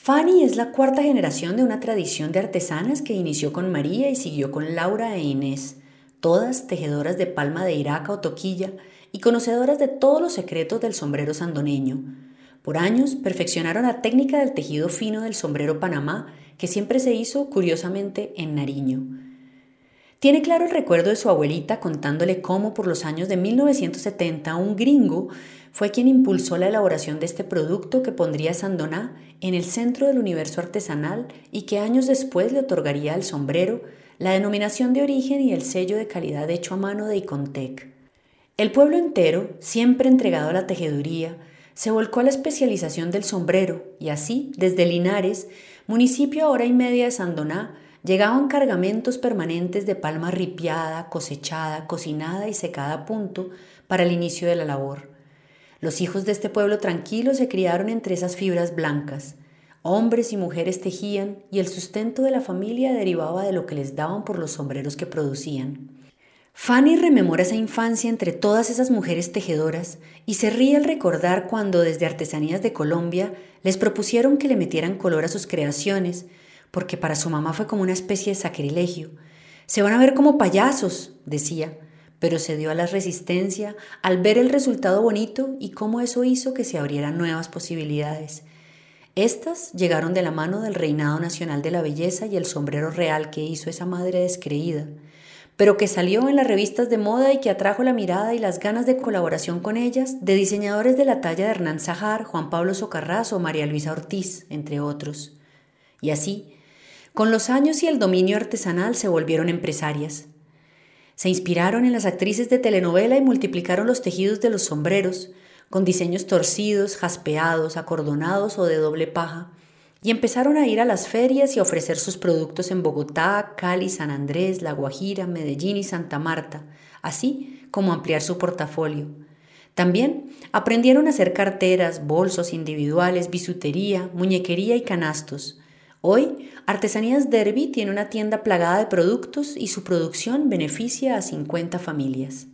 Fanny es la cuarta generación de una tradición de artesanas que inició con María y siguió con Laura e Inés, todas tejedoras de palma de iraca o toquilla y conocedoras de todos los secretos del sombrero sandoneño. Por años perfeccionaron la técnica del tejido fino del sombrero Panamá, que siempre se hizo curiosamente en Nariño. Tiene claro el recuerdo de su abuelita contándole cómo por los años de 1970 un gringo fue quien impulsó la elaboración de este producto que pondría Sandoná en el centro del universo artesanal y que años después le otorgaría al sombrero la denominación de origen y el sello de calidad hecho a mano de Icontec. El pueblo entero, siempre entregado a la tejeduría, se volcó a la especialización del sombrero y así, desde Linares, municipio a hora y media de Sandoná, llegaban cargamentos permanentes de palma ripiada, cosechada, cocinada y secada a punto para el inicio de la labor. Los hijos de este pueblo tranquilo se criaron entre esas fibras blancas. Hombres y mujeres tejían y el sustento de la familia derivaba de lo que les daban por los sombreros que producían. Fanny rememora esa infancia entre todas esas mujeres tejedoras y se ríe al recordar cuando desde Artesanías de Colombia les propusieron que le metieran color a sus creaciones, porque para su mamá fue como una especie de sacrilegio. Se van a ver como payasos, decía, pero se dio a la resistencia al ver el resultado bonito y cómo eso hizo que se abrieran nuevas posibilidades. Estas llegaron de la mano del Reinado Nacional de la Belleza y el sombrero real que hizo esa madre descreída, pero que salió en las revistas de moda y que atrajo la mirada y las ganas de colaboración con ellas de diseñadores de la talla de Hernán Sajar, Juan Pablo Socarrás o María Luisa Ortiz, entre otros. Y así, con los años y el dominio artesanal se volvieron empresarias. Se inspiraron en las actrices de telenovela y multiplicaron los tejidos de los sombreros, con diseños torcidos, jaspeados, acordonados o de doble paja, y empezaron a ir a las ferias y a ofrecer sus productos en Bogotá, Cali, San Andrés, La Guajira, Medellín y Santa Marta, así como ampliar su portafolio. También aprendieron a hacer carteras, bolsos individuales, bisutería, muñequería y canastos, Hoy, Artesanías Derby tiene una tienda plagada de productos y su producción beneficia a 50 familias.